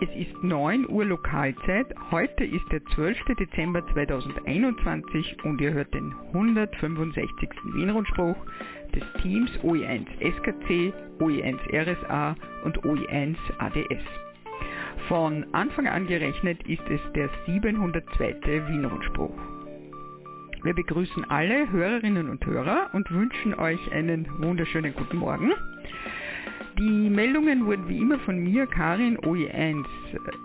Es ist 9 Uhr Lokalzeit. Heute ist der 12. Dezember 2021 und ihr hört den 165. Wien-Rundspruch des Teams OE1 SKC, OE1 RSA und OE1 ADS. Von Anfang an gerechnet ist es der 702. Wien-Rundspruch. Wir begrüßen alle Hörerinnen und Hörer und wünschen euch einen wunderschönen guten Morgen. Die Meldungen wurden wie immer von mir, Karin OE1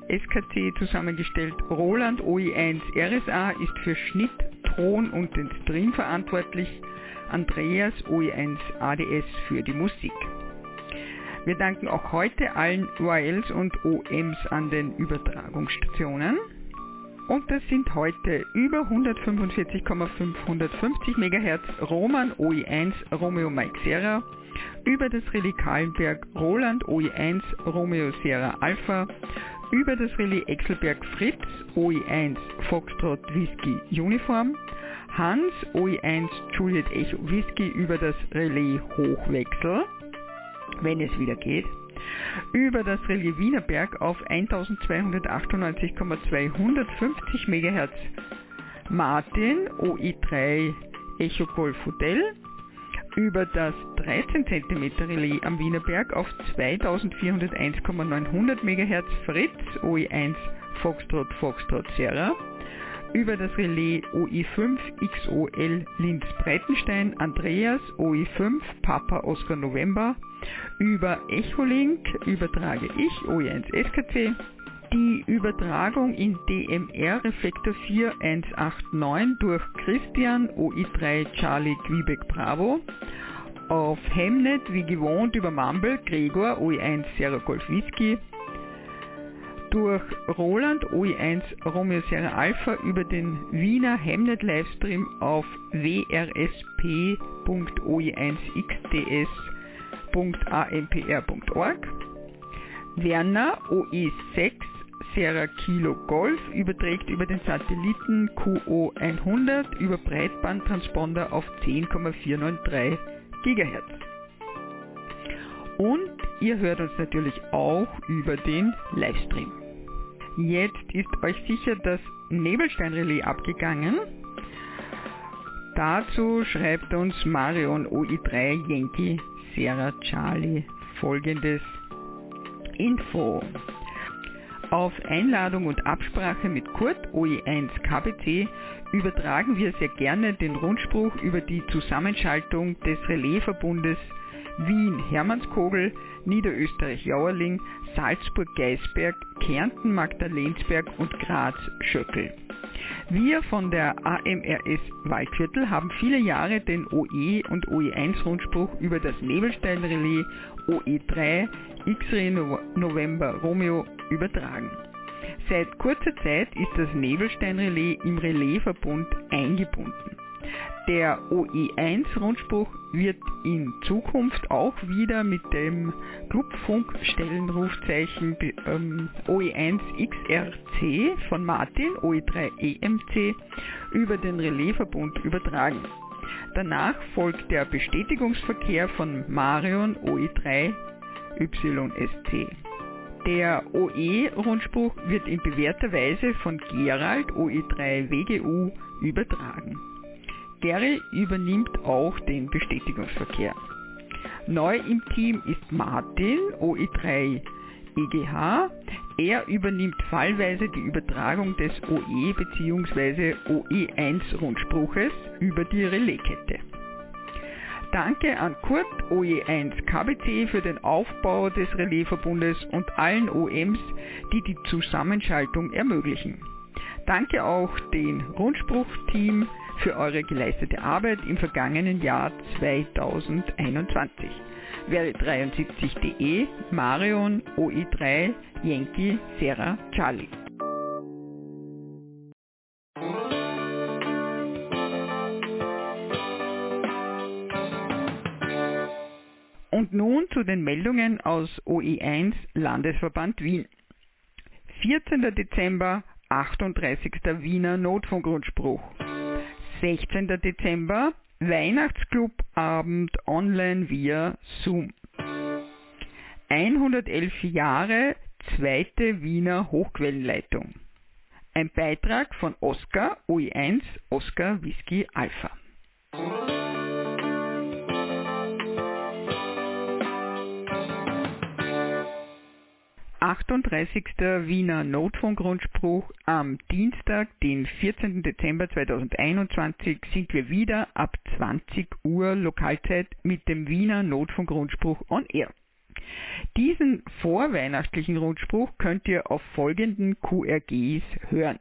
SKC zusammengestellt. Roland OE1 RSA ist für Schnitt, Ton und den Stream verantwortlich. Andreas OE1 ADS für die Musik. Wir danken auch heute allen URLs und OMs an den Übertragungsstationen. Und das sind heute über 145,550 MHz Roman OE1 Romeo Mike Sierra über das Relais Kahlenberg Roland OE1 Romeo Sierra Alpha, über das Relais Exelberg Fritz OE1 Foxtrot Whisky Uniform, Hans OE1 Juliet Echo Whisky über das Relais Hochwechsel, wenn es wieder geht, über das Relais Wienerberg auf 1298,250 MHz Martin OE3 Echo Golf Hotel, über das 13 cm Relais am Wienerberg auf 2401,900 MHz Fritz OE1 Foxtrot Foxtrot Sierra, über das Relais OE5 XOL Linz Breitenstein Andreas OE5 Papa Oscar November, über Echolink übertrage ich OE1 SKC, die Übertragung in DMR Reflektor 4189 durch Christian OI3 Charlie Quebec Bravo. Auf Hemnet wie gewohnt über Mumble Gregor OI1 Sierra Golf Whisky. Durch Roland OI1 Romeo Sierra Alpha über den Wiener Hemnet Livestream auf wrsp.oe1xds.ampr.org. Werner OE6 Sierra Kilo Golf überträgt über den Satelliten QO100 über Breitbandtransponder auf 10,493 GHz. Und ihr hört uns natürlich auch über den Livestream. Jetzt ist euch sicher das Nebelsteinrelais abgegangen. Dazu schreibt uns Marion OI3 Yankee Sierra Charlie folgendes Info. Auf Einladung und Absprache mit Kurt OE1 KBC übertragen wir sehr gerne den Rundspruch über die Zusammenschaltung des Relaisverbundes Wien-Hermannskogel, Niederösterreich-Jauerling, Salzburg-Geisberg, Kärnten-Magdalensberg und Graz-Schöckel. Wir von der AMRS Waldviertel haben viele Jahre den OE und OE1 Rundspruch über das Nebelsteinrelais OE3 X-Ray November Romeo übertragen. Seit kurzer Zeit ist das Nebelsteinrelais im Relaisverbund eingebunden. Der OE1-Rundspruch wird in Zukunft auch wieder mit dem Clubfunkstellenrufzeichen ähm, OE1XRC von Martin OE3EMC über den Relaisverbund übertragen. Danach folgt der Bestätigungsverkehr von Marion OE3YSC. Der OE-Rundspruch wird in bewährter Weise von Gerald OE3WGU übertragen. Gary übernimmt auch den Bestätigungsverkehr. Neu im Team ist Martin OE3 EGH. Er übernimmt fallweise die Übertragung des OE bzw. OE1 Rundspruches über die Relaiskette. Danke an Kurt OE1 KBC für den Aufbau des Relaisverbundes und allen OMs, die die Zusammenschaltung ermöglichen. Danke auch dem Rundspruchteam für eure geleistete Arbeit im vergangenen Jahr 2021. Wäre73.de Marion OE3 Yankee Serra Charlie. Und nun zu den Meldungen aus OE1 Landesverband Wien. 14. Dezember 38. Wiener Notfunkrundspruch. 16. Dezember Weihnachtsclubabend online via Zoom. 111 Jahre zweite Wiener Hochquellenleitung. Ein Beitrag von Oscar OE1 Oscar Whisky Alpha. 38. Wiener Notfunkrundspruch am Dienstag, den 14. Dezember 2021 sind wir wieder ab 20 Uhr Lokalzeit mit dem Wiener Notfunkrundspruch on Air. Diesen vorweihnachtlichen Rundspruch könnt ihr auf folgenden QRGs hören.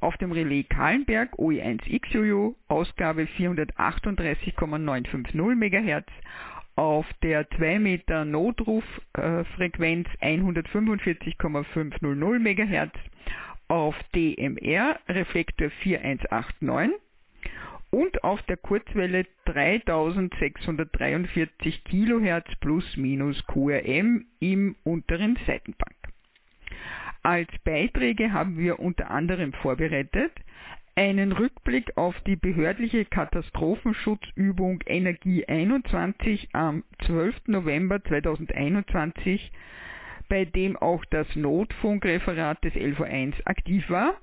Auf dem Relais Kahlenberg OE1XUU Ausgabe 438,950 MHz auf der 2 Meter Notruf-Frequenz 145,500 MHz, auf DMR Reflektor 4189 und auf der Kurzwelle 3643 kHz plus minus QRM im unteren Seitenbank. Als Beiträge haben wir unter anderem vorbereitet einen Rückblick auf die behördliche Katastrophenschutzübung Energie 21 am 12. November 2021, bei dem auch das Notfunkreferat des LV1 aktiv war,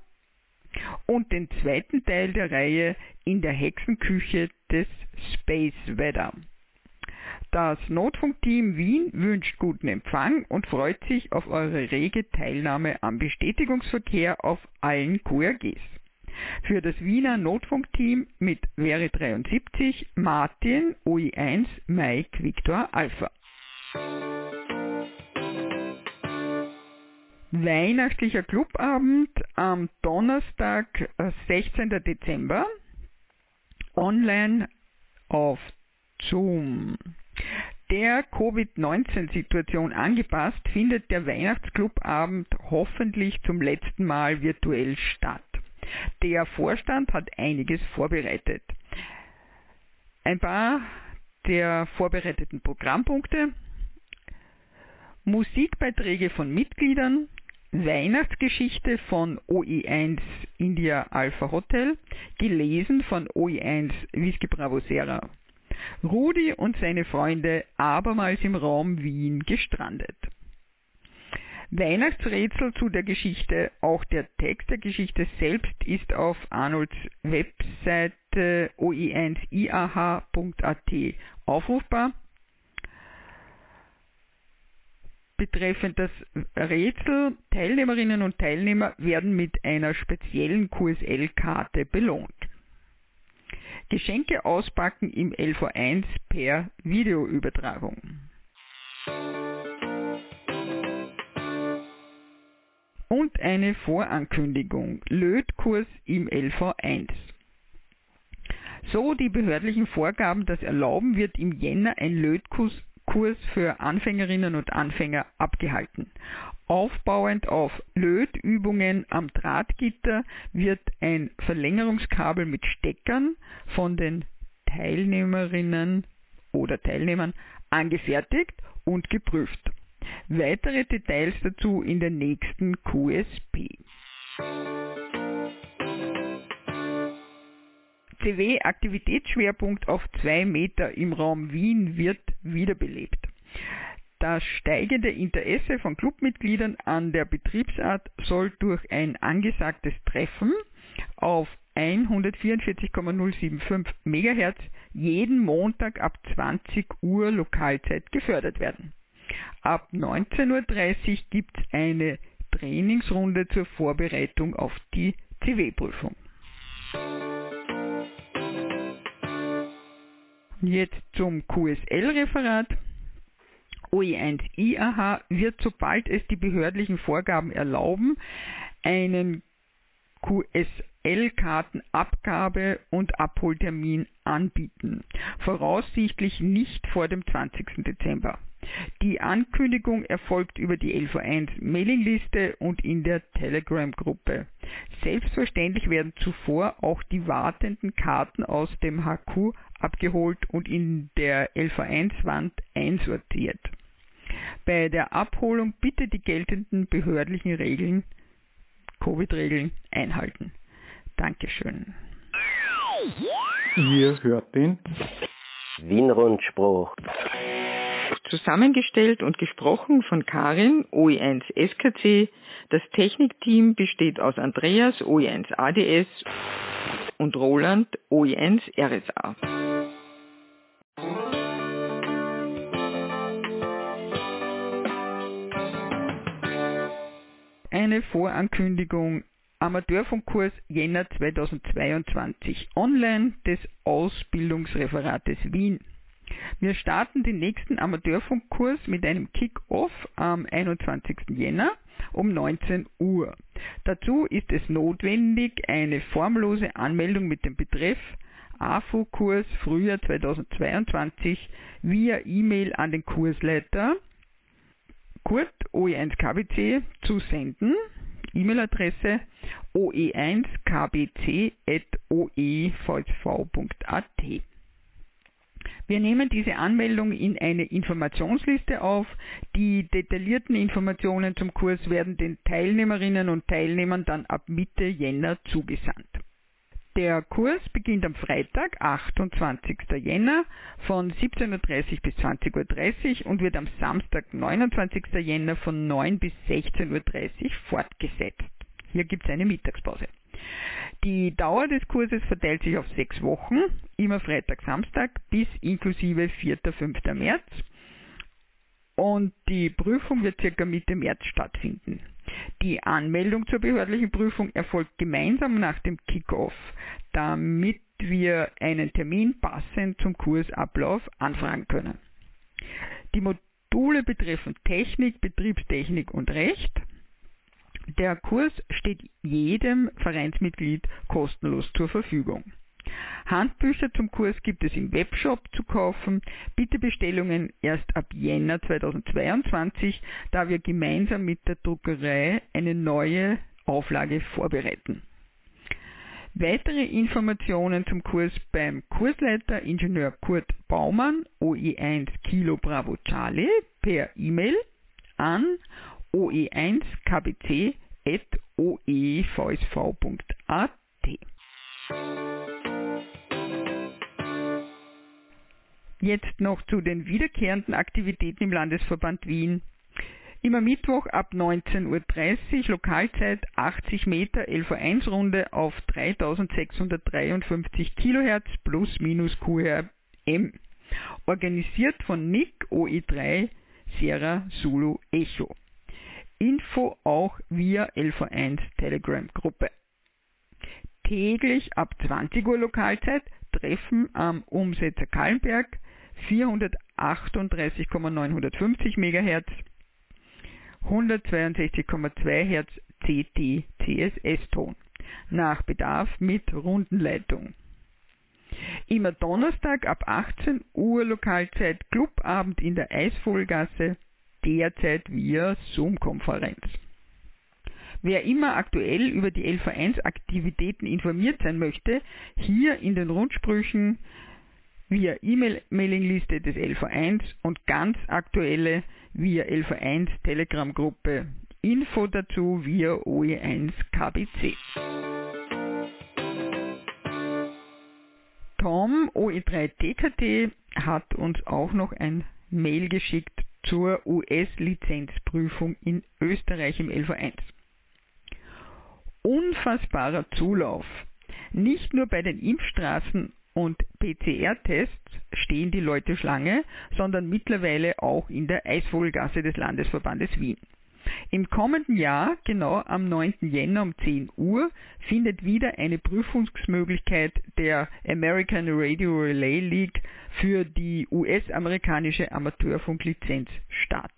und den zweiten Teil der Reihe in der Hexenküche des Space Weather. Das Notfunkteam Wien wünscht guten Empfang und freut sich auf eure rege Teilnahme am Bestätigungsverkehr auf allen QRGs. Für das Wiener Notfunkteam mit Wäre 73 Martin OI1 Mike Victor Alpha. Weihnachtlicher Clubabend am Donnerstag, 16. Äh, Dezember, online auf Zoom. Der Covid-19-Situation angepasst findet der Weihnachtsclubabend hoffentlich zum letzten Mal virtuell statt. Der Vorstand hat einiges vorbereitet. Ein paar der vorbereiteten Programmpunkte. Musikbeiträge von Mitgliedern, Weihnachtsgeschichte von OE1 India Alpha Hotel, gelesen von OE1 Whisky Bravo Sierra. Rudi und seine Freunde abermals im Raum Wien gestrandet. Weihnachtsrätsel zu der Geschichte, auch der Text der Geschichte selbst ist auf Arnolds Webseite oi1iah.at aufrufbar. Betreffend das Rätsel, Teilnehmerinnen und Teilnehmer werden mit einer speziellen QSL-Karte belohnt. Geschenke auspacken im LV1 per Videoübertragung. Und eine Vorankündigung. Lötkurs im LV1. So die behördlichen Vorgaben das erlauben, wird im Jänner ein Lötkurs für Anfängerinnen und Anfänger abgehalten. Aufbauend auf Lötübungen am Drahtgitter wird ein Verlängerungskabel mit Steckern von den Teilnehmerinnen oder Teilnehmern angefertigt und geprüft. Weitere Details dazu in der nächsten QSP. CW Aktivitätsschwerpunkt auf 2 Meter im Raum Wien wird wiederbelebt. Das steigende Interesse von Clubmitgliedern an der Betriebsart soll durch ein angesagtes Treffen auf 144,075 MHz jeden Montag ab 20 Uhr Lokalzeit gefördert werden. Ab 19.30 Uhr gibt es eine Trainingsrunde zur Vorbereitung auf die CW-Prüfung. Jetzt zum QSL-Referat. OE1IAH wird, sobald es die behördlichen Vorgaben erlauben, einen QSL-Kartenabgabe und Abholtermin anbieten. Voraussichtlich nicht vor dem 20. Dezember. Die Ankündigung erfolgt über die LV1 Mailingliste und in der Telegram-Gruppe. Selbstverständlich werden zuvor auch die wartenden Karten aus dem HQ abgeholt und in der LV1-Wand einsortiert. Bei der Abholung bitte die geltenden behördlichen Regeln, Covid-Regeln einhalten. Dankeschön. Ihr hört den Wien-Rundspruch. Zusammengestellt und gesprochen von Karin, OE1 SKC. Das Technikteam besteht aus Andreas, OE1 ADS und Roland, OE1 RSA. Eine Vorankündigung Amateurfunkkurs Jänner 2022 online des Ausbildungsreferates Wien. Wir starten den nächsten Amateurfunkkurs mit einem Kick-Off am 21. Jänner um 19 Uhr. Dazu ist es notwendig, eine formlose Anmeldung mit dem Betreff AFU-Kurs Frühjahr 2022 via E-Mail an den Kursleiter Kurt OE1KBC zu senden. E-Mail-Adresse oe1kbc.oevsv.at. Wir nehmen diese Anmeldung in eine Informationsliste auf. Die detaillierten Informationen zum Kurs werden den Teilnehmerinnen und Teilnehmern dann ab Mitte Jänner zugesandt. Der Kurs beginnt am Freitag, 28. Jänner von 17.30 bis 20.30 Uhr und wird am Samstag, 29. Jänner von 9 bis 16.30 Uhr fortgesetzt. Hier gibt es eine Mittagspause. Die Dauer des Kurses verteilt sich auf sechs Wochen, immer Freitag, Samstag bis inklusive 4. 5. März. Und die Prüfung wird circa Mitte März stattfinden. Die Anmeldung zur behördlichen Prüfung erfolgt gemeinsam nach dem Kickoff, damit wir einen Termin passend zum Kursablauf anfragen können. Die Module betreffen Technik, Betriebstechnik und Recht. Der Kurs steht jedem Vereinsmitglied kostenlos zur Verfügung. Handbücher zum Kurs gibt es im Webshop zu kaufen. Bitte Bestellungen erst ab Jänner 2022, da wir gemeinsam mit der Druckerei eine neue Auflage vorbereiten. Weitere Informationen zum Kurs beim Kursleiter Ingenieur Kurt Baumann OE1 Kilo Bravo Charlie per E-Mail an oe1kbc.oevsv.at. Jetzt noch zu den wiederkehrenden Aktivitäten im Landesverband Wien. Immer Mittwoch ab 19.30 Uhr Lokalzeit 80 Meter LV1 Runde auf 3653 Kilohertz plus minus QRM. Organisiert von Nick OE3 Sierra Zulu Echo. Info auch via LV1 Telegram Gruppe. Täglich ab 20 Uhr Lokalzeit Treffen am Umsetzer Kallenberg 438,950 MHz 162,2 Hz CT CSS-Ton. Nach Bedarf mit Rundenleitung. Immer Donnerstag ab 18 Uhr Lokalzeit Clubabend in der Eisvogelgasse derzeit via Zoom-Konferenz. Wer immer aktuell über die LV1-Aktivitäten informiert sein möchte, hier in den Rundsprüchen via E-Mail-Mailingliste des LV1 und ganz aktuelle via LV1 Telegram-Gruppe. Info dazu via OE1 KBC. Tom OE3 DKT hat uns auch noch ein Mail geschickt zur US-Lizenzprüfung in Österreich im LV1. Unfassbarer Zulauf. Nicht nur bei den Impfstraßen und PCR-Tests stehen die Leute Schlange, sondern mittlerweile auch in der Eisvogelgasse des Landesverbandes Wien. Im kommenden Jahr, genau am 9. Jänner um 10 Uhr, findet wieder eine Prüfungsmöglichkeit der American Radio Relay League für die US-amerikanische Amateurfunklizenz statt.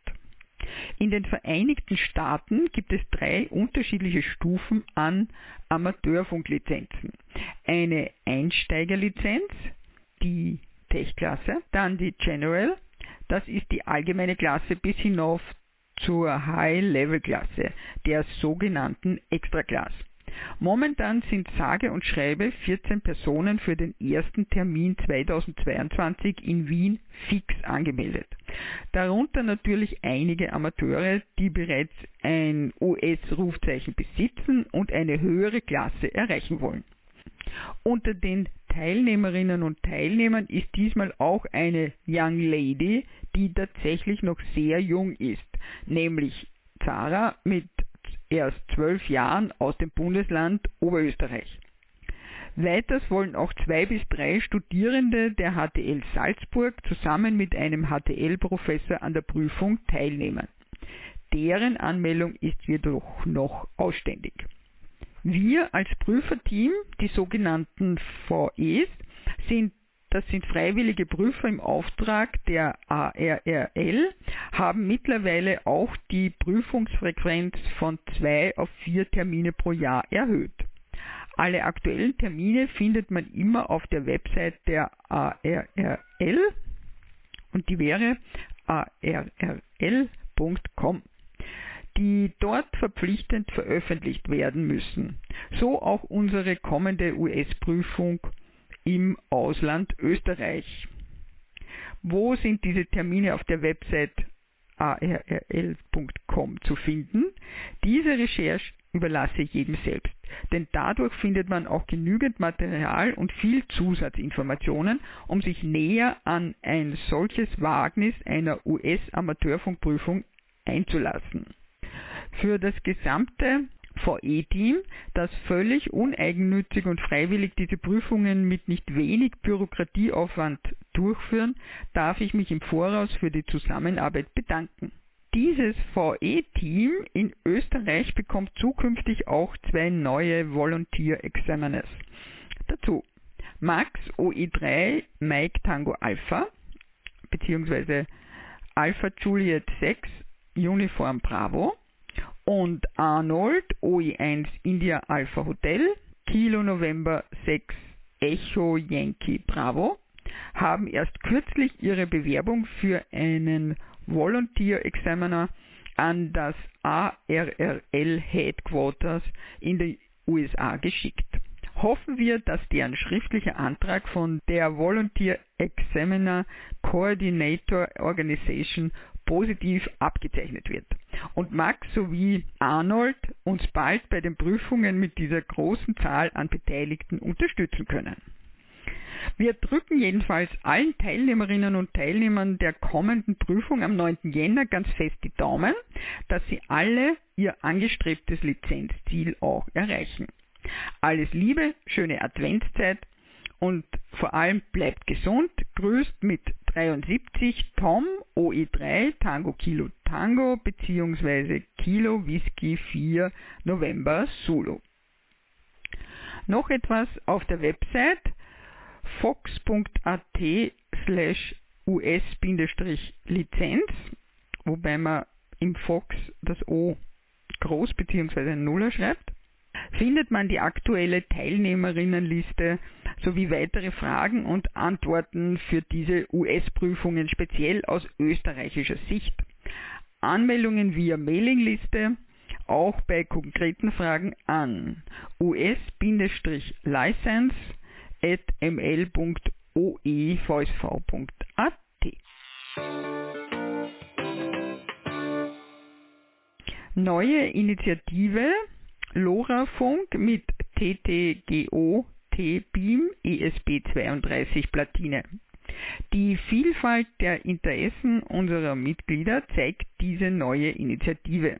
In den Vereinigten Staaten gibt es drei unterschiedliche Stufen an Amateurfunklizenzen. Eine Einsteigerlizenz, die Tech-Klasse, dann die General, das ist die allgemeine Klasse bis hinauf zur High-Level-Klasse, der sogenannten Extra-Class. Momentan sind sage und schreibe 14 Personen für den ersten Termin 2022 in Wien fix angemeldet. Darunter natürlich einige Amateure, die bereits ein US-Rufzeichen besitzen und eine höhere Klasse erreichen wollen. Unter den Teilnehmerinnen und Teilnehmern ist diesmal auch eine Young Lady, die tatsächlich noch sehr jung ist, nämlich Zara mit erst zwölf Jahren aus dem Bundesland Oberösterreich. Weiters wollen auch zwei bis drei Studierende der HTL Salzburg zusammen mit einem HTL-Professor an der Prüfung teilnehmen. Deren Anmeldung ist jedoch noch ausständig. Wir als Prüferteam, die sogenannten VEs, sind das sind freiwillige Prüfer im Auftrag der ARRL, haben mittlerweile auch die Prüfungsfrequenz von zwei auf vier Termine pro Jahr erhöht. Alle aktuellen Termine findet man immer auf der Website der ARRL und die wäre arrl.com die dort verpflichtend veröffentlicht werden müssen. So auch unsere kommende US-Prüfung im Ausland Österreich. Wo sind diese Termine auf der Website arrl.com zu finden? Diese Recherche überlasse ich jedem selbst, denn dadurch findet man auch genügend Material und viel Zusatzinformationen, um sich näher an ein solches Wagnis einer US-Amateurfunkprüfung einzulassen. Für das gesamte VE-Team, das völlig uneigennützig und freiwillig diese Prüfungen mit nicht wenig Bürokratieaufwand durchführen, darf ich mich im Voraus für die Zusammenarbeit bedanken. Dieses VE-Team in Österreich bekommt zukünftig auch zwei neue Volunteer Examiners. Dazu Max OE3 Mike Tango Alpha bzw. Alpha Juliet 6 Uniform Bravo und Arnold OE1 India Alpha Hotel, Kilo November 6 Echo Yankee Bravo, haben erst kürzlich ihre Bewerbung für einen Volunteer Examiner an das ARRL Headquarters in den USA geschickt. Hoffen wir, dass deren schriftlicher Antrag von der Volunteer Examiner Coordinator Organization positiv abgezeichnet wird und Max sowie Arnold uns bald bei den Prüfungen mit dieser großen Zahl an Beteiligten unterstützen können. Wir drücken jedenfalls allen Teilnehmerinnen und Teilnehmern der kommenden Prüfung am 9. Jänner ganz fest die Daumen, dass sie alle ihr angestrebtes Lizenzziel auch erreichen. Alles Liebe, schöne Adventszeit und vor allem bleibt gesund. Grüßt mit 73 Tom OE3 Tango Kilo Tango bzw. Kilo Whisky 4 November Solo. Noch etwas auf der Website fox.at slash us-lizenz, wobei man im Fox das O groß bzw. Nuller schreibt, findet man die aktuelle Teilnehmerinnenliste sowie weitere Fragen und Antworten für diese US-Prüfungen speziell aus österreichischer Sicht. Anmeldungen via Mailingliste, auch bei konkreten Fragen an us-license at ml.oevsv.at. Neue Initiative LoRa-Funk mit TTGO T-Beam ESP32 Platine. Die Vielfalt der Interessen unserer Mitglieder zeigt diese neue Initiative.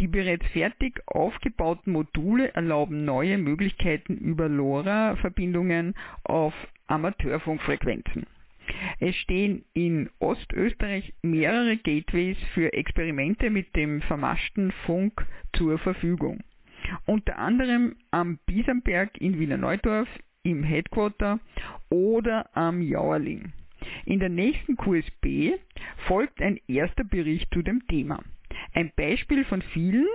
Die bereits fertig aufgebauten Module erlauben neue Möglichkeiten über LoRa-Verbindungen auf Amateurfunkfrequenzen. Es stehen in Ostösterreich mehrere Gateways für Experimente mit dem vermaschten Funk zur Verfügung unter anderem am Biesenberg in Wiener Neudorf im Headquarter oder am Jauerling. In der nächsten QSB folgt ein erster Bericht zu dem Thema. Ein Beispiel von vielen,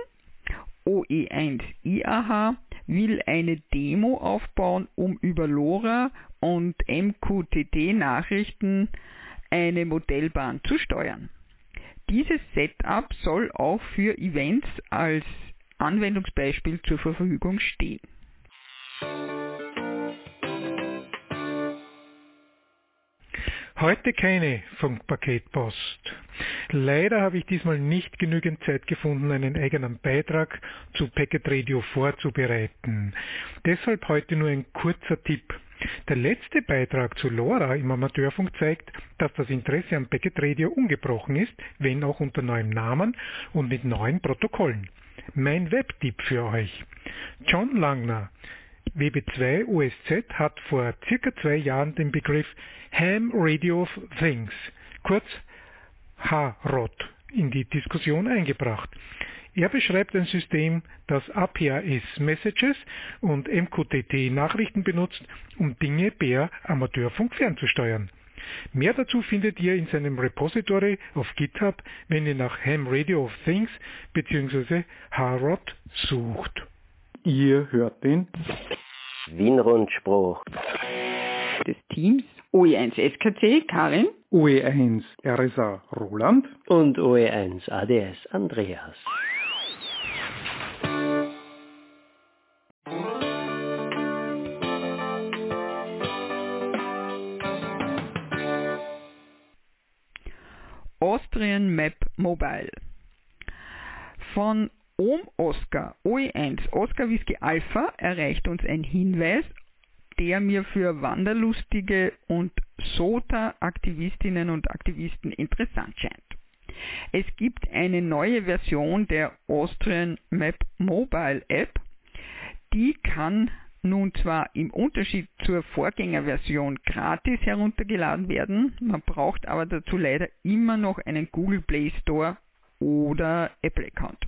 OE1 IAH will eine Demo aufbauen, um über LoRa und MQTT-Nachrichten eine Modellbahn zu steuern. Dieses Setup soll auch für Events als Anwendungsbeispiel zur Verfügung stehen. Heute keine Funkpaketpost. Leider habe ich diesmal nicht genügend Zeit gefunden, einen eigenen Beitrag zu Packet Radio vorzubereiten. Deshalb heute nur ein kurzer Tipp. Der letzte Beitrag zu LoRa im Amateurfunk zeigt, dass das Interesse am Packet Radio ungebrochen ist, wenn auch unter neuem Namen und mit neuen Protokollen. Mein Webtipp für euch. John Langner, WB2 OSZ, hat vor circa zwei Jahren den Begriff Ham Radio of Things, kurz HROT, in die Diskussion eingebracht. Er beschreibt ein System, das APAS-Messages und MQTT-Nachrichten benutzt, um Dinge per Amateurfunk fernzusteuern. Mehr dazu findet ihr in seinem Repository auf GitHub, wenn ihr nach Ham Radio of Things bzw. HROT sucht. Ihr hört den Wienrundspruch des Teams OE1 SKC Karin, OE1 RSA Roland und OE1 ADS Andreas. Austrian Map Mobile. Von OM Oscar OE1 Oscar Whisky Alpha erreicht uns ein Hinweis, der mir für Wanderlustige und SOTA-Aktivistinnen und Aktivisten interessant scheint. Es gibt eine neue Version der Austrian Map Mobile App, die kann nun zwar im Unterschied zur Vorgängerversion gratis heruntergeladen werden, man braucht aber dazu leider immer noch einen Google Play Store oder Apple Account.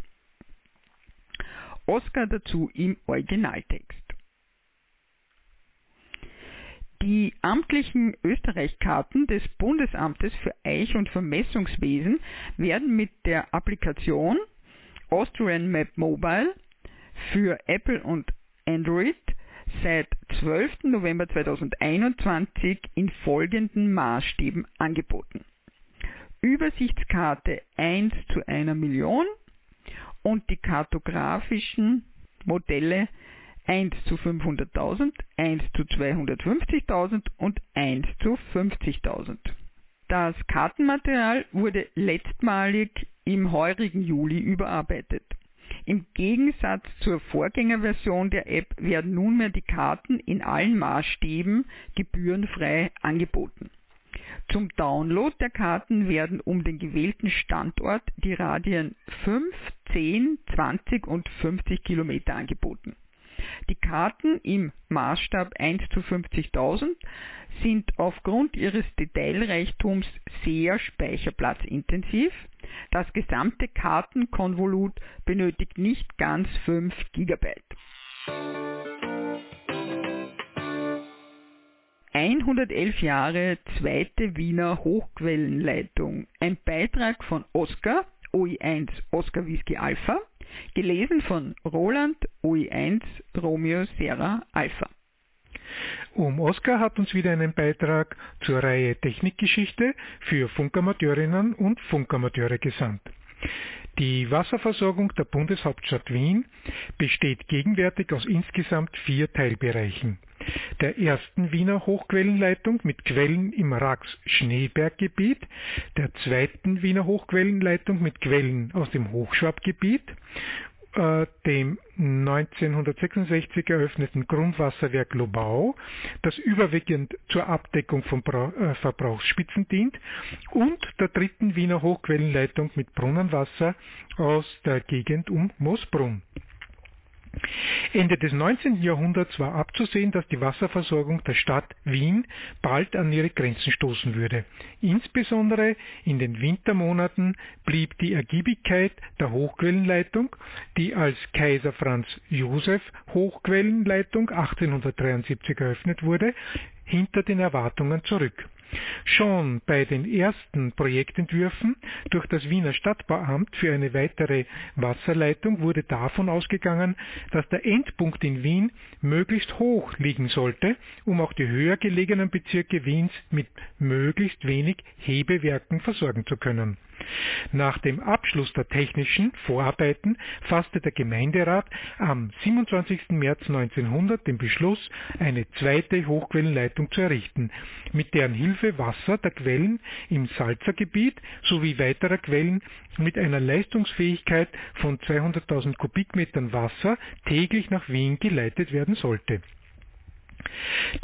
Oscar dazu im Originaltext. Die amtlichen Österreich-Karten des Bundesamtes für Eich- und Vermessungswesen werden mit der Applikation Austrian Map Mobile für Apple und Android seit 12. November 2021 in folgenden Maßstäben angeboten. Übersichtskarte 1 zu einer Million und die kartografischen Modelle 1 zu 500.000, 1 zu 250.000 und 1 zu 50.000. Das Kartenmaterial wurde letztmalig im heurigen Juli überarbeitet. Im Gegensatz zur Vorgängerversion der App werden nunmehr die Karten in allen Maßstäben gebührenfrei angeboten. Zum Download der Karten werden um den gewählten Standort die Radien 5, 10, 20 und 50 Kilometer angeboten. Die Karten im Maßstab 1 zu 50.000 sind aufgrund ihres Detailreichtums sehr speicherplatzintensiv. Das gesamte Kartenkonvolut benötigt nicht ganz 5 GB. 111 Jahre zweite Wiener Hochquellenleitung. Ein Beitrag von Oscar, OI1 Oscar Whisky Alpha, gelesen von Roland OI1 Romeo Serra Alpha. Um Oscar hat uns wieder einen Beitrag zur Reihe Technikgeschichte für Funkamateurinnen und Funkamateure gesandt. Die Wasserversorgung der Bundeshauptstadt Wien besteht gegenwärtig aus insgesamt vier Teilbereichen. Der ersten Wiener Hochquellenleitung mit Quellen im Rax-Schneeberggebiet, der zweiten Wiener Hochquellenleitung mit Quellen aus dem Hochschwabgebiet dem 1966 eröffneten Grundwasserwerk Lobau, das überwiegend zur Abdeckung von äh, Verbrauchsspitzen dient, und der dritten Wiener Hochquellenleitung mit Brunnenwasser aus der Gegend um Moosbrunn. Ende des 19. Jahrhunderts war abzusehen, dass die Wasserversorgung der Stadt Wien bald an ihre Grenzen stoßen würde. Insbesondere in den Wintermonaten blieb die Ergiebigkeit der Hochquellenleitung, die als Kaiser Franz Josef Hochquellenleitung 1873 eröffnet wurde, hinter den Erwartungen zurück. Schon bei den ersten Projektentwürfen durch das Wiener Stadtbauamt für eine weitere Wasserleitung wurde davon ausgegangen, dass der Endpunkt in Wien möglichst hoch liegen sollte, um auch die höher gelegenen Bezirke Wiens mit möglichst wenig Hebewerken versorgen zu können. Nach dem Abschluss der technischen Vorarbeiten fasste der Gemeinderat am 27. März 1900 den Beschluss, eine zweite Hochquellenleitung zu errichten, mit deren Hilfe Wasser der Quellen im Salzergebiet sowie weiterer Quellen mit einer Leistungsfähigkeit von 200.000 Kubikmetern Wasser täglich nach Wien geleitet werden sollte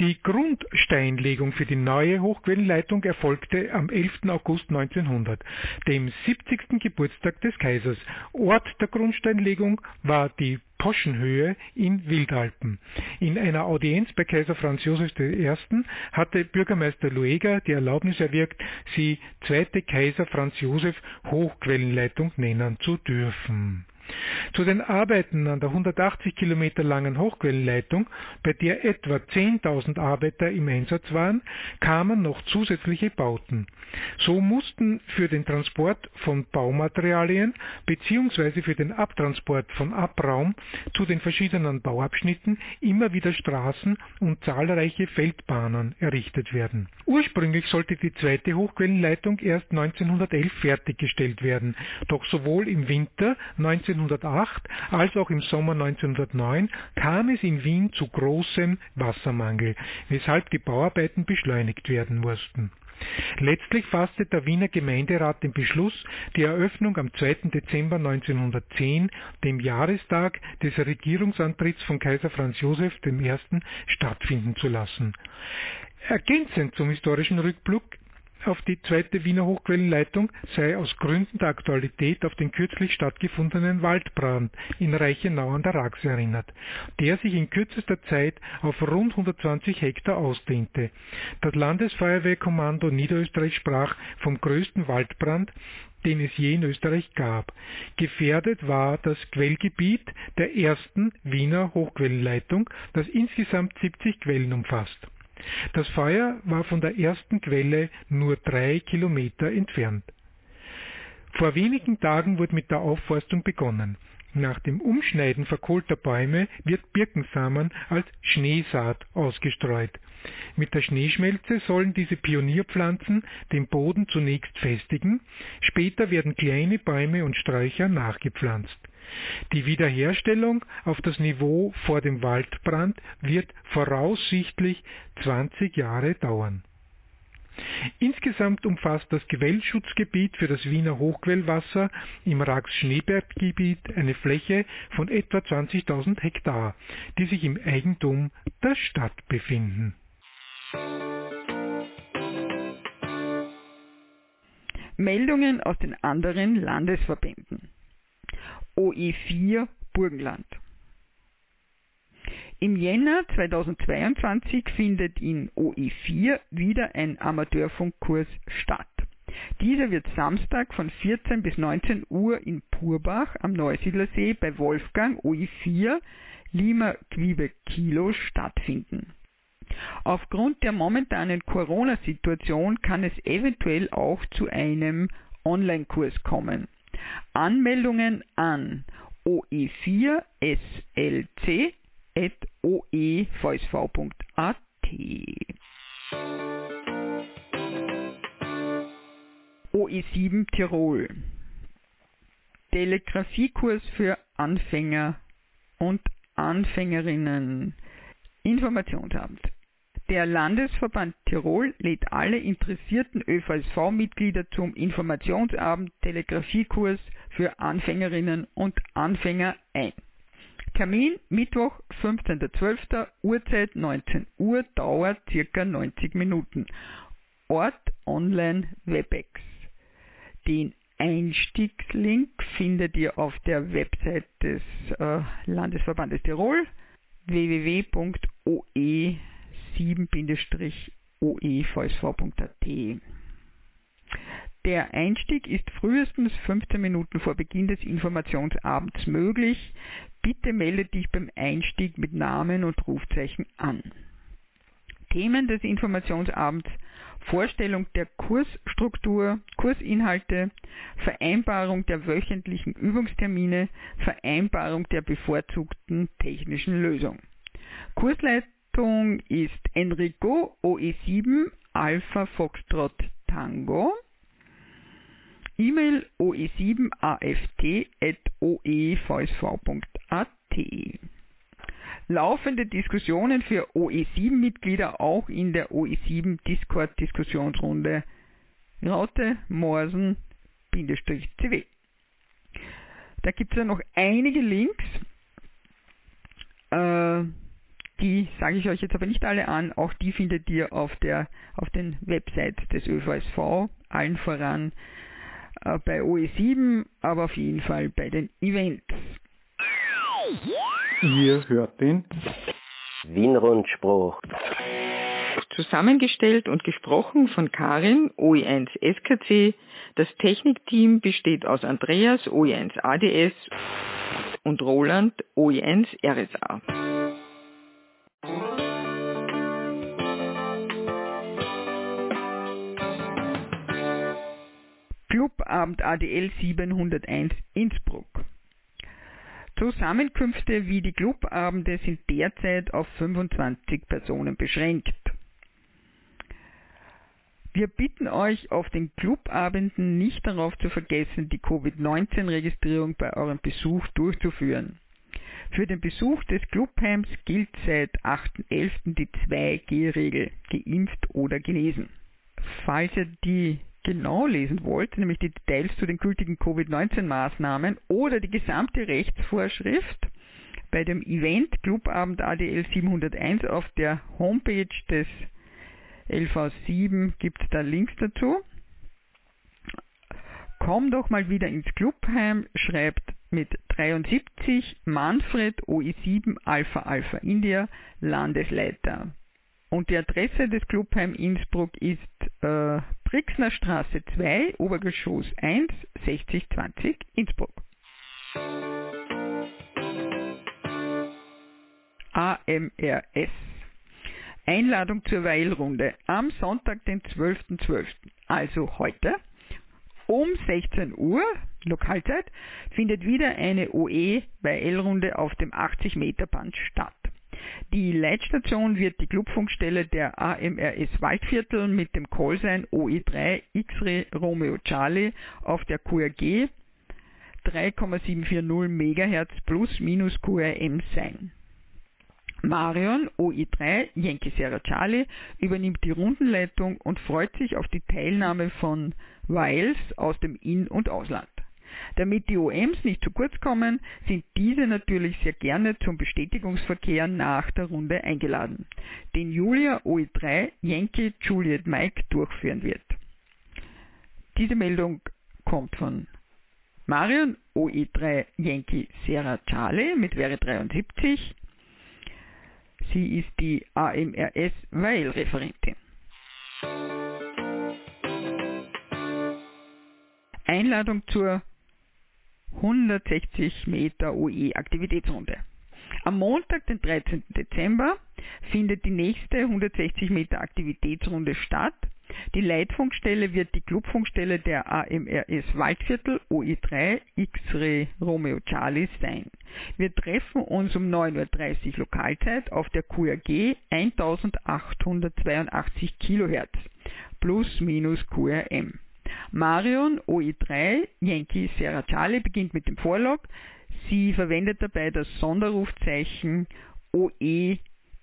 Die Grundsteinlegung für die neue Hochquellenleitung erfolgte am 11. August 1900, dem 70. Geburtstag des Kaisers. Ort der Grundsteinlegung war die Poschenhöhe in Wildalpen. In einer Audienz bei Kaiser Franz Josef I. hatte Bürgermeister Lueger die Erlaubnis erwirkt, sie zweite Kaiser Franz Josef Hochquellenleitung nennen zu dürfen. Zu den Arbeiten an der 180 Kilometer langen Hochquellenleitung, bei der etwa 10.000 Arbeiter im Einsatz waren, kamen noch zusätzliche Bauten. So mussten für den Transport von Baumaterialien bzw. für den Abtransport von Abraum zu den verschiedenen Bauabschnitten immer wieder Straßen und zahlreiche Feldbahnen errichtet werden. Ursprünglich sollte die zweite Hochquellenleitung erst 1911 fertiggestellt werden, doch sowohl im Winter 19 1908 als auch im Sommer 1909 kam es in Wien zu großem Wassermangel, weshalb die Bauarbeiten beschleunigt werden mussten. Letztlich fasste der Wiener Gemeinderat den Beschluss, die Eröffnung am 2. Dezember 1910, dem Jahrestag des Regierungsantritts von Kaiser Franz Josef I., stattfinden zu lassen. Ergänzend zum historischen Rückblick auf die zweite Wiener Hochquellenleitung sei aus Gründen der Aktualität auf den kürzlich stattgefundenen Waldbrand in Reichenau an der Rax erinnert, der sich in kürzester Zeit auf rund 120 Hektar ausdehnte. Das Landesfeuerwehrkommando Niederösterreich sprach vom größten Waldbrand, den es je in Österreich gab. Gefährdet war das Quellgebiet der ersten Wiener Hochquellenleitung, das insgesamt 70 Quellen umfasst. Das Feuer war von der ersten Quelle nur drei Kilometer entfernt. Vor wenigen Tagen wurde mit der Aufforstung begonnen. Nach dem Umschneiden verkohlter Bäume wird Birkensamen als Schneesaat ausgestreut. Mit der Schneeschmelze sollen diese Pionierpflanzen den Boden zunächst festigen, später werden kleine Bäume und Sträucher nachgepflanzt. Die Wiederherstellung auf das Niveau vor dem Waldbrand wird voraussichtlich 20 Jahre dauern. Insgesamt umfasst das Quellschutzgebiet für das Wiener Hochquellwasser im Rax-Schneeberggebiet eine Fläche von etwa 20.000 Hektar, die sich im Eigentum der Stadt befinden. Meldungen aus den anderen Landesverbänden. OE4 Burgenland. Im Jänner 2022 findet in OE4 wieder ein Amateurfunkkurs statt. Dieser wird Samstag von 14 bis 19 Uhr in Purbach am Neusiedlersee bei Wolfgang OE4 Lima Quebec Kilo stattfinden. Aufgrund der momentanen Corona-Situation kann es eventuell auch zu einem Online-Kurs kommen. Anmeldungen an oe4slc.oevsv.at. OE7 Tirol Telegrafiekurs für Anfänger und Anfängerinnen. Informationsabend. Der Landesverband Tirol lädt alle interessierten ÖVSV-Mitglieder zum Informationsabend Telegrafiekurs für Anfängerinnen und Anfänger ein. Termin Mittwoch, 15.12., Uhrzeit 19 Uhr, Dauer ca. 90 Minuten. Ort online Webex. Den Einstiegslink findet ihr auf der Website des äh, Landesverbandes Tirol www.oe 7-oevsv.at. Der Einstieg ist frühestens 15 Minuten vor Beginn des Informationsabends möglich. Bitte melde dich beim Einstieg mit Namen und Rufzeichen an. Themen des Informationsabends Vorstellung der Kursstruktur, Kursinhalte, Vereinbarung der wöchentlichen Übungstermine, Vereinbarung der bevorzugten technischen Lösung. Kursleiter Leitung ist Enrico OE7 Alpha Foxtrot Tango. E-Mail oe7aft.oevsv.at. Laufende Diskussionen für OE7-Mitglieder auch in der OE7 Discord-Diskussionsrunde. Raute Morsen-CW. Da gibt es ja noch einige Links. Die sage ich euch jetzt aber nicht alle an, auch die findet ihr auf, der, auf den Websites des ÖVSV, allen voran äh, bei OE7, aber auf jeden Fall bei den Events. Ihr hört den Wienrundspruch. Zusammengestellt und gesprochen von Karin, OE1 SKC. Das Technikteam besteht aus Andreas, OE1 ADS und Roland, OE1 RSA. Clubabend ADL 701 Innsbruck. Zusammenkünfte wie die Clubabende sind derzeit auf 25 Personen beschränkt. Wir bitten euch auf den Clubabenden nicht darauf zu vergessen, die Covid-19-Registrierung bei eurem Besuch durchzuführen. Für den Besuch des Clubheims gilt seit 8.11. die 2G-Regel, geimpft oder genesen. Falls ihr die genau lesen wollt, nämlich die Details zu den gültigen Covid-19-Maßnahmen oder die gesamte Rechtsvorschrift, bei dem Event Clubabend ADL 701 auf der Homepage des LV7 gibt es da Links dazu. Komm doch mal wieder ins Clubheim, schreibt mit 73 Manfred OI7 Alpha Alpha India Landesleiter. Und die Adresse des Clubheim Innsbruck ist äh, Brixner Straße 2, Obergeschoss 1, 6020 Innsbruck. AMRS Einladung zur Weilrunde am Sonntag, den 12.12., .12., also heute, um 16 Uhr Lokalzeit findet wieder eine OE-Weilrunde auf dem 80-Meter-Band statt. Die Leitstation wird die Clubfunkstelle der AMRS Waldviertel mit dem Callsign OE3 X-Ray Romeo Charlie auf der QRG 3,740 MHz plus minus QRM sein. Marion OI3 Yankee Sierra Charlie übernimmt die Rundenleitung und freut sich auf die Teilnahme von Wiles aus dem In- und Ausland. Damit die OMs nicht zu kurz kommen, sind diese natürlich sehr gerne zum Bestätigungsverkehr nach der Runde eingeladen, den Julia OE3 Yankee Juliet Mike durchführen wird. Diese Meldung kommt von Marion OE3 Yankee Sierra Charlie mit Wäre 73 Sie ist die AMRS-Weil-Referentin. Einladung zur 160 Meter OE-Aktivitätsrunde. Am Montag, den 13. Dezember, findet die nächste 160 Meter Aktivitätsrunde statt. Die Leitfunkstelle wird die Clubfunkstelle der AMRS Waldviertel OE3 X-Ray Romeo Charlie sein. Wir treffen uns um 9.30 Uhr Lokalzeit auf der QRG 1882 kHz plus minus QRM. Marion OE3 Yankee Sierra Charlie beginnt mit dem Vorlog. Sie verwendet dabei das Sonderrufzeichen OE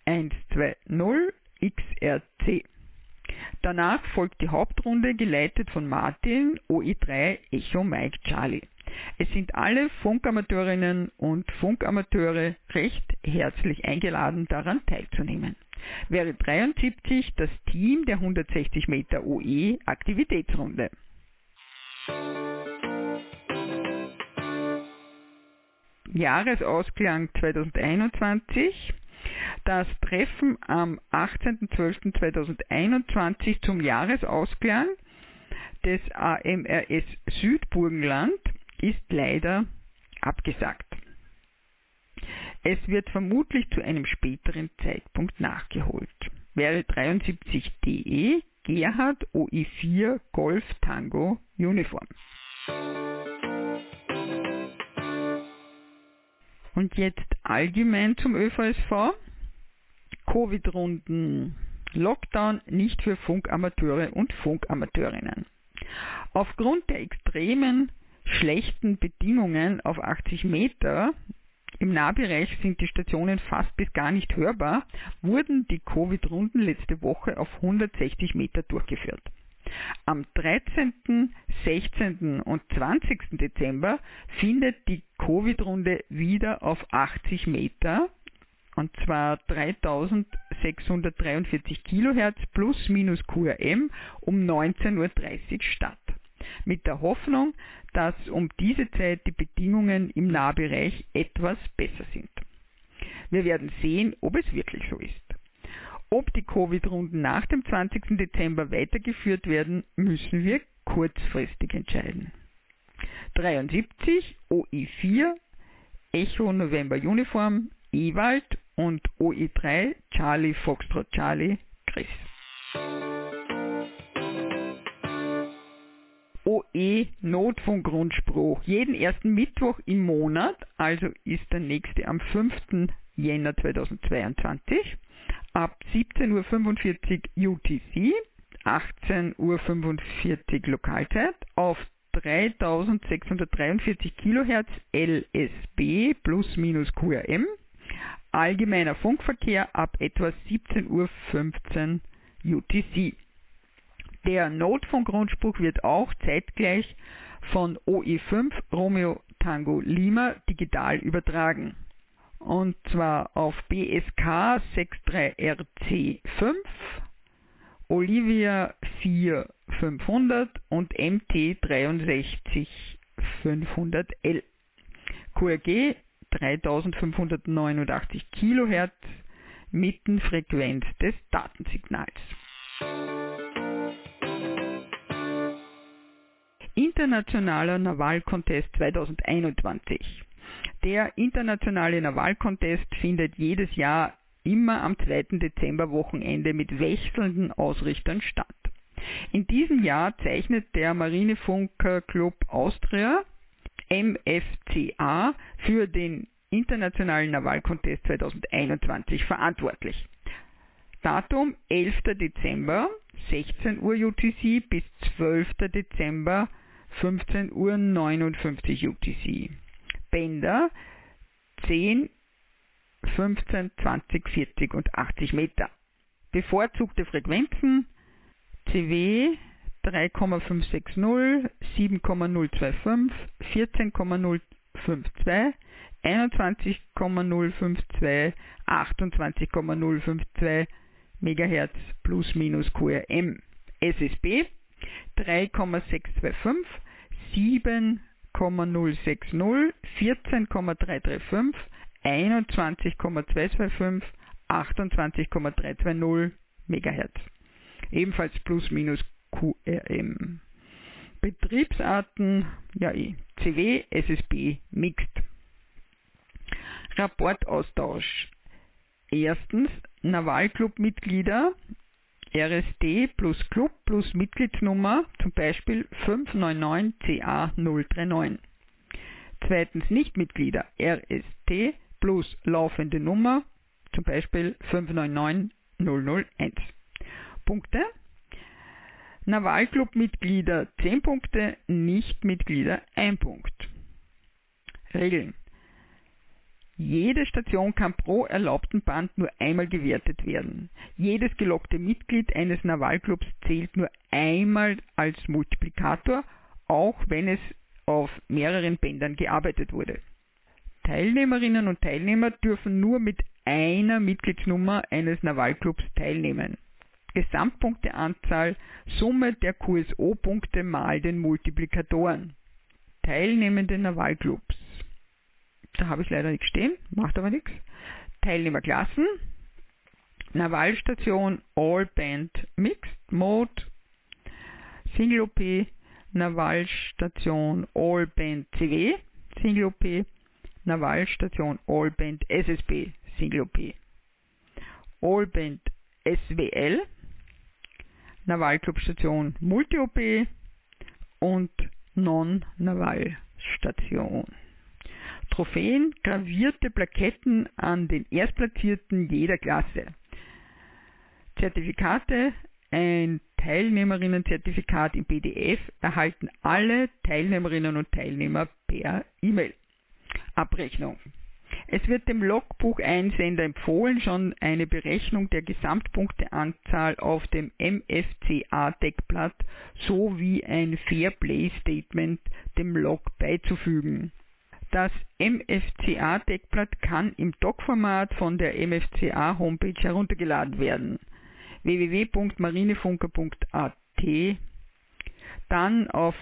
120 XRC. Danach folgt die Hauptrunde, geleitet von Martin, OE3 Echo Mike Charlie. Es sind alle Funkamateurinnen und Funkamateure recht herzlich eingeladen, daran teilzunehmen. Wäre 73 das Team der 160 Meter OE Aktivitätsrunde. Jahresausklang 2021 das Treffen am 18.12.2021 zum Jahresausklang des AMRS Südburgenland ist leider abgesagt. Es wird vermutlich zu einem späteren Zeitpunkt nachgeholt. Wäre 73 DE Gerhard OI4 Golf Tango Uniform. Und jetzt allgemein zum ÖVSV. Covid-Runden. Lockdown nicht für Funkamateure und Funkamateurinnen. Aufgrund der extremen schlechten Bedingungen auf 80 Meter im Nahbereich sind die Stationen fast bis gar nicht hörbar, wurden die Covid-Runden letzte Woche auf 160 Meter durchgeführt. Am 13., 16. und 20. Dezember findet die Covid-Runde wieder auf 80 Meter und zwar 3643 Kilohertz plus minus QRM um 19.30 Uhr statt. Mit der Hoffnung, dass um diese Zeit die Bedingungen im Nahbereich etwas besser sind. Wir werden sehen, ob es wirklich so ist. Ob die Covid-Runden nach dem 20. Dezember weitergeführt werden, müssen wir kurzfristig entscheiden. 73 OI4 Echo November Uniform Ewald und OI3 Charlie Foxtrot Charlie Chris. OE Notfunkgrundspruch. Jeden ersten Mittwoch im Monat, also ist der nächste am 5. Jänner 2022 ab 17.45 Uhr UTC, 18.45 Uhr Lokalzeit auf 3643 kHz LSB plus minus QRM. Allgemeiner Funkverkehr ab etwa 17.15 Uhr UTC. Der Notfunkgrundspruch wird auch zeitgleich von OE5 Romeo Tango Lima digital übertragen. Und zwar auf BSK 63RC5, Olivia 4500 und MT 63500L. QRG 3589 kHz Mittenfrequenz des Datensignals. Internationaler Naval-Contest 2021. Der internationale Naval-Contest findet jedes Jahr immer am 2. Dezember-Wochenende mit wechselnden Ausrichtern statt. In diesem Jahr zeichnet der Marinefunker Club Austria MFCA für den Internationalen Naval-Contest 2021 verantwortlich. Datum 11. Dezember 16 Uhr UTC bis 12. Dezember 15 Uhr 59 UTC. Bänder 10, 15, 20, 40 und 80 Meter. Bevorzugte Frequenzen CW 3,560, 7,025, 14,052, 21,052, 28,052 MHz plus minus QRM. SSB 3,625, 7,060, 14,335, 21,225, 28,320 MHz. Ebenfalls plus minus QRM. Betriebsarten, ja eh, CW, SSB, Mixed. Rapportaustausch. Erstens Navalclub-Mitglieder RSD plus Club plus Mitgliedsnummer, zum Beispiel 599CA039. Zweitens Nichtmitglieder RST plus laufende Nummer, zum Beispiel 599001. Punkte. Navalclub-Mitglieder 10 Punkte, Nichtmitglieder 1 Punkt. Regeln. Jede Station kann pro erlaubten Band nur einmal gewertet werden. Jedes geloggte Mitglied eines Navalclubs zählt nur einmal als Multiplikator, auch wenn es auf mehreren Bändern gearbeitet wurde. Teilnehmerinnen und Teilnehmer dürfen nur mit einer Mitgliedsnummer eines Navalclubs teilnehmen. Gesamtpunkteanzahl Summe der QSO-Punkte mal den Multiplikatoren. Teilnehmende Navalclubs da habe ich leider nichts stehen, macht aber nichts. Teilnehmerklassen, Navalstation All Band Mixed Mode, Single OP, Navalstation All Band CW, Single OP, Navalstation All Band SSB, Single OP, All Band SWL, Navalclubstation Multi OP und Non-Navalstation. Trophäen, gravierte Plaketten an den Erstplatzierten jeder Klasse. Zertifikate, ein Teilnehmerinnenzertifikat im PDF erhalten alle Teilnehmerinnen und Teilnehmer per E-Mail. Abrechnung. Es wird dem Logbucheinsender empfohlen, schon eine Berechnung der Gesamtpunkteanzahl auf dem MFCA-Deckblatt sowie ein Fairplay-Statement dem Log beizufügen. Das MFCA-Deckblatt kann im DOC-Format von der MFCA-Homepage heruntergeladen werden. www.marinefunker.at dann auf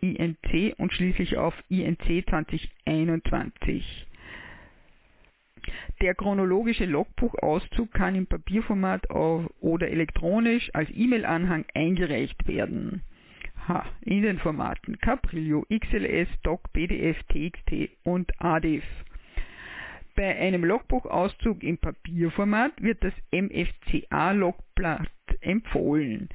INC und schließlich auf INC 2021. Der chronologische Logbuchauszug kann im Papierformat oder elektronisch als E-Mail-Anhang eingereicht werden. Ha, in den Formaten Caprillo, XLS, DOC, PDF, TXT und ADIF. Bei einem Logbuchauszug im Papierformat wird das MFCA-Logblatt empfohlen.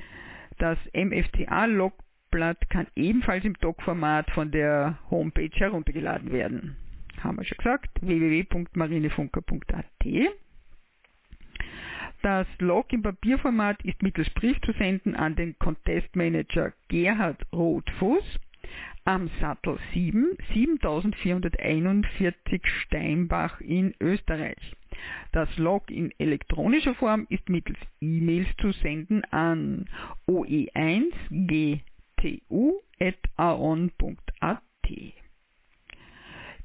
Das MFCA-Logblatt kann ebenfalls im DOC-Format von der Homepage heruntergeladen werden. Haben wir schon gesagt, www.marinefunker.at. Das Log im Papierformat ist mittels Brief zu senden an den Contest Manager Gerhard Rothfuß am Sattel 7, 7441 Steinbach in Österreich. Das Log in elektronischer Form ist mittels E-Mails zu senden an oe1gtu.aon.at.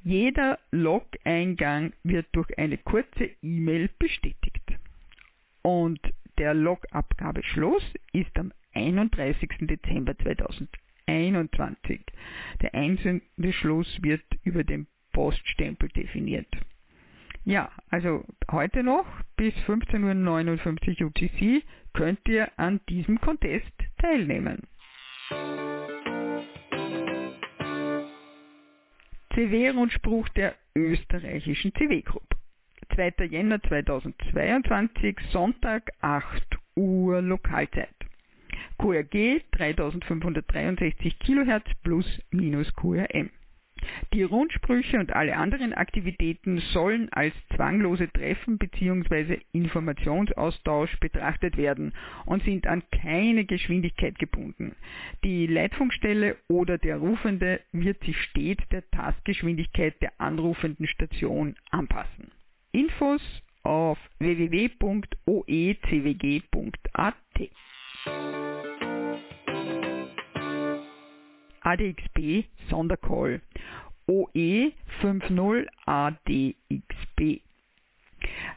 Jeder Log-Eingang wird durch eine kurze E-Mail bestätigt. Und der Logabgabeschluss ist am 31. Dezember 2021. Der einzelne Schluss wird über den Poststempel definiert. Ja, also heute noch bis 15.59 Uhr UTC könnt ihr an diesem Contest teilnehmen. CW-Rundspruch der österreichischen CW-Gruppe. 2. Jänner 2022, Sonntag 8 Uhr Lokalzeit. QRG 3563 kHz plus minus QRM. Die Rundsprüche und alle anderen Aktivitäten sollen als zwanglose Treffen bzw. Informationsaustausch betrachtet werden und sind an keine Geschwindigkeit gebunden. Die Leitfunkstelle oder der Rufende wird sich stets der Tastgeschwindigkeit der anrufenden Station anpassen. Infos auf www.oecwg.at. ADXB Sondercall OE50 ADXB.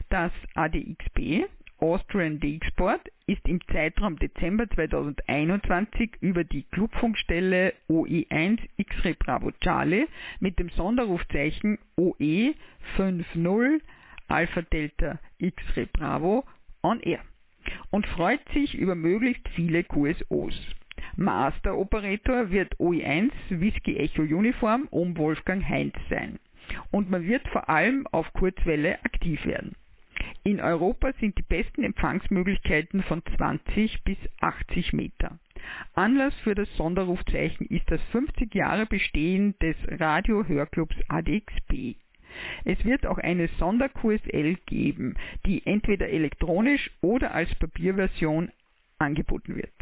Das ADXB Austrian D-Export ist im Zeitraum Dezember 2021 über die Clubfunkstelle OE1 X-Ray Bravo Charlie mit dem Sonderrufzeichen OE50 Alpha Delta X-Ray Bravo on Air und freut sich über möglichst viele QSOs. Master Operator wird OE1 Whisky Echo Uniform um Wolfgang Heinz sein. Und man wird vor allem auf Kurzwelle aktiv werden. In Europa sind die besten Empfangsmöglichkeiten von 20 bis 80 Meter. Anlass für das Sonderrufzeichen ist das 50 Jahre Bestehen des Radio-Hörclubs ADXB. Es wird auch eine Sonder-QSL geben, die entweder elektronisch oder als Papierversion angeboten wird.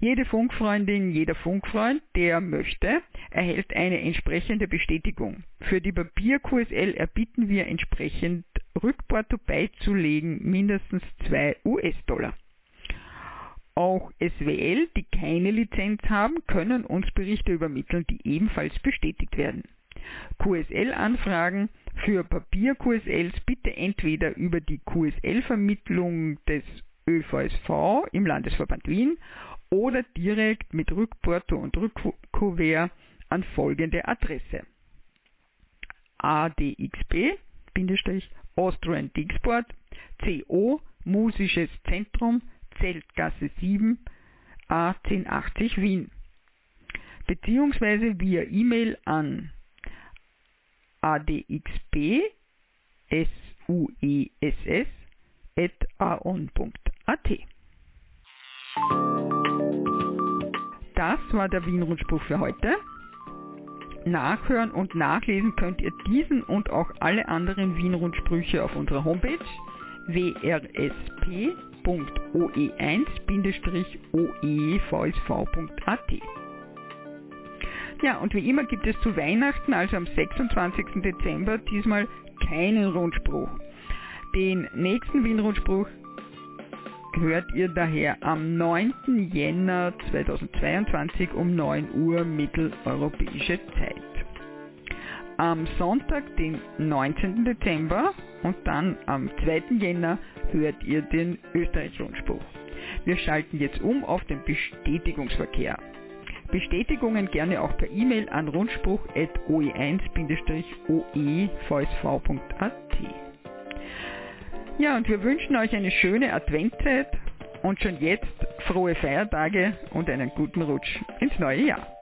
Jede Funkfreundin, jeder Funkfreund, der möchte, erhält eine entsprechende Bestätigung. Für die Papier-QSL erbitten wir entsprechend Rückporto beizulegen, mindestens 2 US-Dollar. Auch SWL, die keine Lizenz haben, können uns Berichte übermitteln, die ebenfalls bestätigt werden. QSL-Anfragen für Papier-QSLs bitte entweder über die QSL-Vermittlung des ÖVSV im Landesverband Wien oder direkt mit Rückporto und Rückkuvert an folgende Adresse. ADXB Austrian Dixport CO Musisches Zentrum Zeltgasse 7 A1080 Wien beziehungsweise via E-Mail an adxb suess at aon.at. Das war der Wien-Rundspruch für heute. Nachhören und nachlesen könnt ihr diesen und auch alle anderen Wien-Rundsprüche auf unserer Homepage wrsp.oe1-oevsv.at. Ja, und wie immer gibt es zu Weihnachten, also am 26. Dezember, diesmal keinen Rundspruch. Den nächsten Wien-Rundspruch hört ihr daher am 9. Jänner 2022 um 9 Uhr mitteleuropäische Zeit. am Sonntag, den 19. Dezember und dann am 2. Jänner hört ihr den Österreich-Rundspruch. Wir schalten jetzt um auf den Bestätigungsverkehr. Bestätigungen gerne auch per E-Mail an rundspruch.oe1-oevsv.at. Ja, und wir wünschen euch eine schöne Adventzeit und schon jetzt frohe Feiertage und einen guten Rutsch ins neue Jahr.